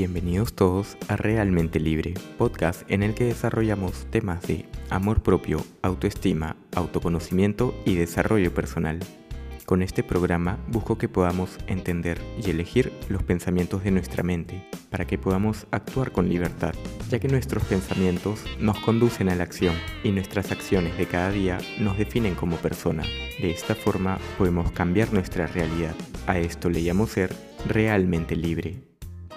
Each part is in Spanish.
Bienvenidos todos a Realmente Libre, podcast en el que desarrollamos temas de amor propio, autoestima, autoconocimiento y desarrollo personal. Con este programa busco que podamos entender y elegir los pensamientos de nuestra mente para que podamos actuar con libertad, ya que nuestros pensamientos nos conducen a la acción y nuestras acciones de cada día nos definen como persona. De esta forma podemos cambiar nuestra realidad. A esto le llamo ser realmente libre.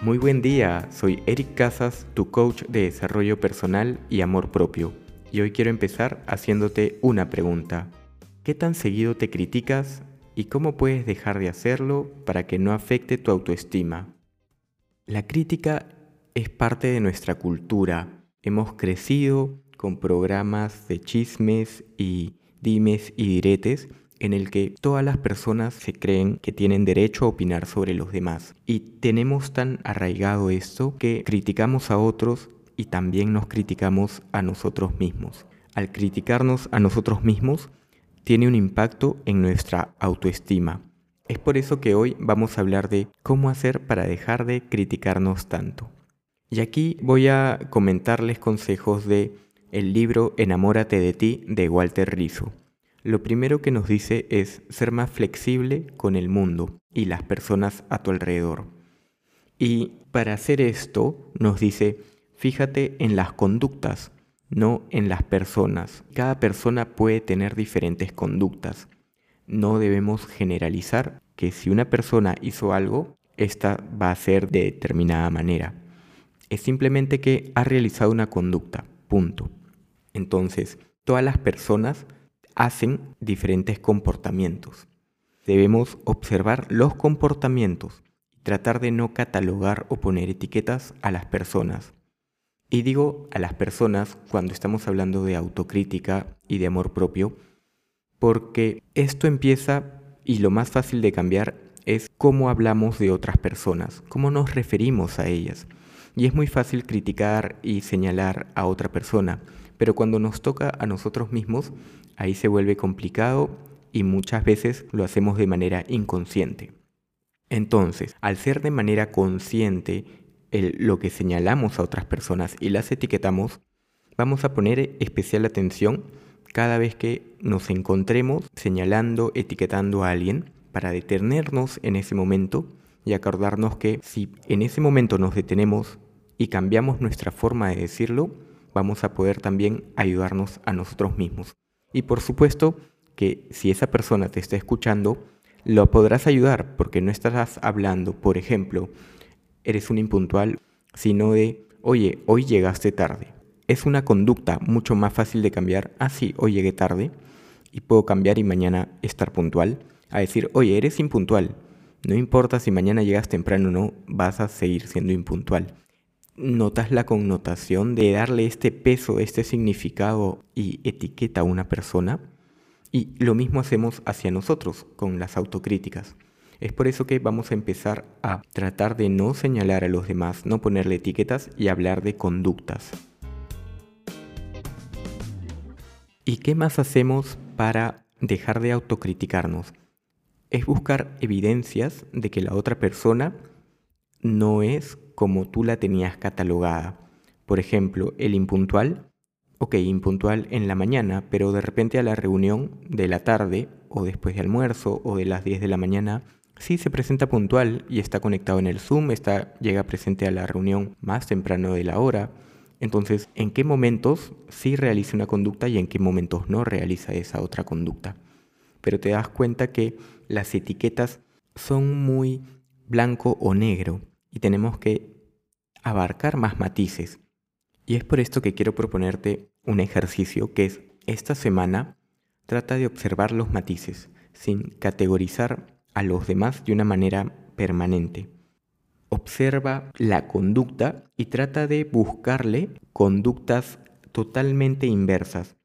Muy buen día, soy Eric Casas, tu coach de desarrollo personal y amor propio, y hoy quiero empezar haciéndote una pregunta. ¿Qué tan seguido te criticas y cómo puedes dejar de hacerlo para que no afecte tu autoestima. La crítica es parte de nuestra cultura. Hemos crecido con programas de chismes y dimes y diretes en el que todas las personas se creen que tienen derecho a opinar sobre los demás. Y tenemos tan arraigado esto que criticamos a otros y también nos criticamos a nosotros mismos. Al criticarnos a nosotros mismos, tiene un impacto en nuestra autoestima. Es por eso que hoy vamos a hablar de cómo hacer para dejar de criticarnos tanto. Y aquí voy a comentarles consejos de el libro Enamórate de ti de Walter Rizzo. Lo primero que nos dice es ser más flexible con el mundo y las personas a tu alrededor. Y para hacer esto nos dice, fíjate en las conductas, no en las personas. Cada persona puede tener diferentes conductas. No debemos generalizar que si una persona hizo algo, esta va a ser de determinada manera. Es simplemente que ha realizado una conducta, punto. Entonces, todas las personas hacen diferentes comportamientos. Debemos observar los comportamientos tratar de no catalogar o poner etiquetas a las personas. Y digo a las personas cuando estamos hablando de autocrítica y de amor propio, porque esto empieza y lo más fácil de cambiar es cómo hablamos de otras personas, cómo nos referimos a ellas. Y es muy fácil criticar y señalar a otra persona, pero cuando nos toca a nosotros mismos, ahí se vuelve complicado y muchas veces lo hacemos de manera inconsciente. Entonces, al ser de manera consciente lo que señalamos a otras personas y las etiquetamos, vamos a poner especial atención cada vez que nos encontremos señalando, etiquetando a alguien para detenernos en ese momento y acordarnos que si en ese momento nos detenemos y cambiamos nuestra forma de decirlo, vamos a poder también ayudarnos a nosotros mismos. Y por supuesto que si esa persona te está escuchando, lo podrás ayudar porque no estarás hablando, por ejemplo, eres un impuntual, sino de, oye, hoy llegaste tarde. Es una conducta mucho más fácil de cambiar, ah, hoy llegué tarde y puedo cambiar y mañana estar puntual, a decir, oye, eres impuntual. No importa si mañana llegas temprano o no, vas a seguir siendo impuntual. ¿Notas la connotación de darle este peso, este significado y etiqueta a una persona? Y lo mismo hacemos hacia nosotros con las autocríticas. Es por eso que vamos a empezar a tratar de no señalar a los demás, no ponerle etiquetas y hablar de conductas. ¿Y qué más hacemos para dejar de autocriticarnos? Es buscar evidencias de que la otra persona no es como tú la tenías catalogada. Por ejemplo, el impuntual. Ok, impuntual en la mañana, pero de repente a la reunión de la tarde o después de almuerzo o de las 10 de la mañana Sí, se presenta puntual y está conectado en el Zoom, está, llega presente a la reunión más temprano de la hora. Entonces, ¿en qué momentos sí realiza una conducta y en qué momentos no realiza esa otra conducta? Pero te das cuenta que las etiquetas son muy blanco o negro y tenemos que abarcar más matices. Y es por esto que quiero proponerte un ejercicio que es esta semana trata de observar los matices sin categorizar a los demás de una manera permanente. Observa la conducta y trata de buscarle conductas totalmente inversas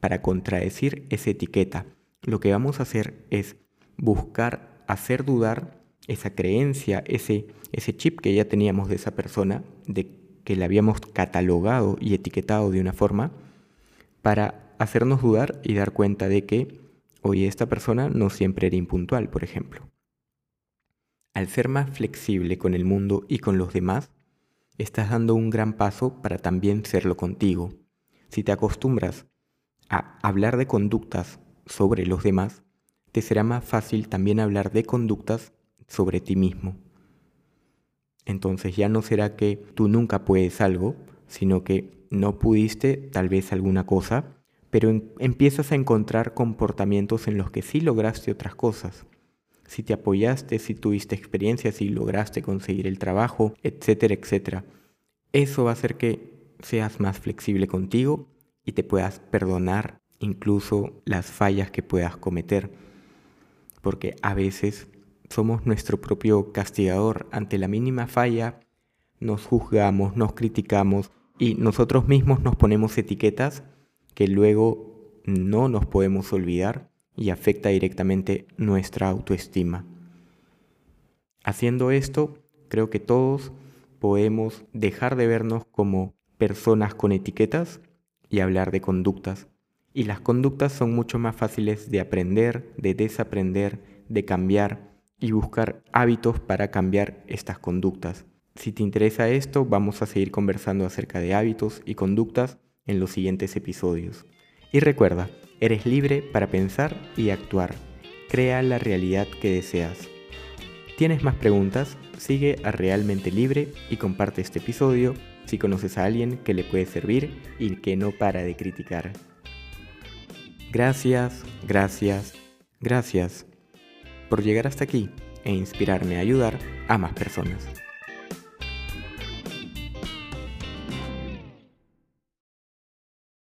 para contradecir esa etiqueta. Lo que vamos a hacer es buscar hacer dudar esa creencia, ese, ese chip que ya teníamos de esa persona, de que la habíamos catalogado y etiquetado de una forma, para hacernos dudar y dar cuenta de que Oye, esta persona no siempre era impuntual, por ejemplo. Al ser más flexible con el mundo y con los demás, estás dando un gran paso para también serlo contigo. Si te acostumbras a hablar de conductas sobre los demás, te será más fácil también hablar de conductas sobre ti mismo. Entonces ya no será que tú nunca puedes algo, sino que no pudiste tal vez alguna cosa, pero empiezas a encontrar comportamientos en los que sí lograste otras cosas. Si te apoyaste, si tuviste experiencias, si lograste conseguir el trabajo, etcétera, etcétera. Eso va a hacer que seas más flexible contigo y te puedas perdonar incluso las fallas que puedas cometer. Porque a veces somos nuestro propio castigador. Ante la mínima falla nos juzgamos, nos criticamos y nosotros mismos nos ponemos etiquetas que luego no nos podemos olvidar y afecta directamente nuestra autoestima. Haciendo esto, creo que todos podemos dejar de vernos como personas con etiquetas y hablar de conductas. Y las conductas son mucho más fáciles de aprender, de desaprender, de cambiar y buscar hábitos para cambiar estas conductas. Si te interesa esto, vamos a seguir conversando acerca de hábitos y conductas en los siguientes episodios. Y recuerda, eres libre para pensar y actuar. Crea la realidad que deseas. ¿Tienes más preguntas? Sigue a Realmente Libre y comparte este episodio si conoces a alguien que le puede servir y que no para de criticar. Gracias, gracias, gracias por llegar hasta aquí e inspirarme a ayudar a más personas.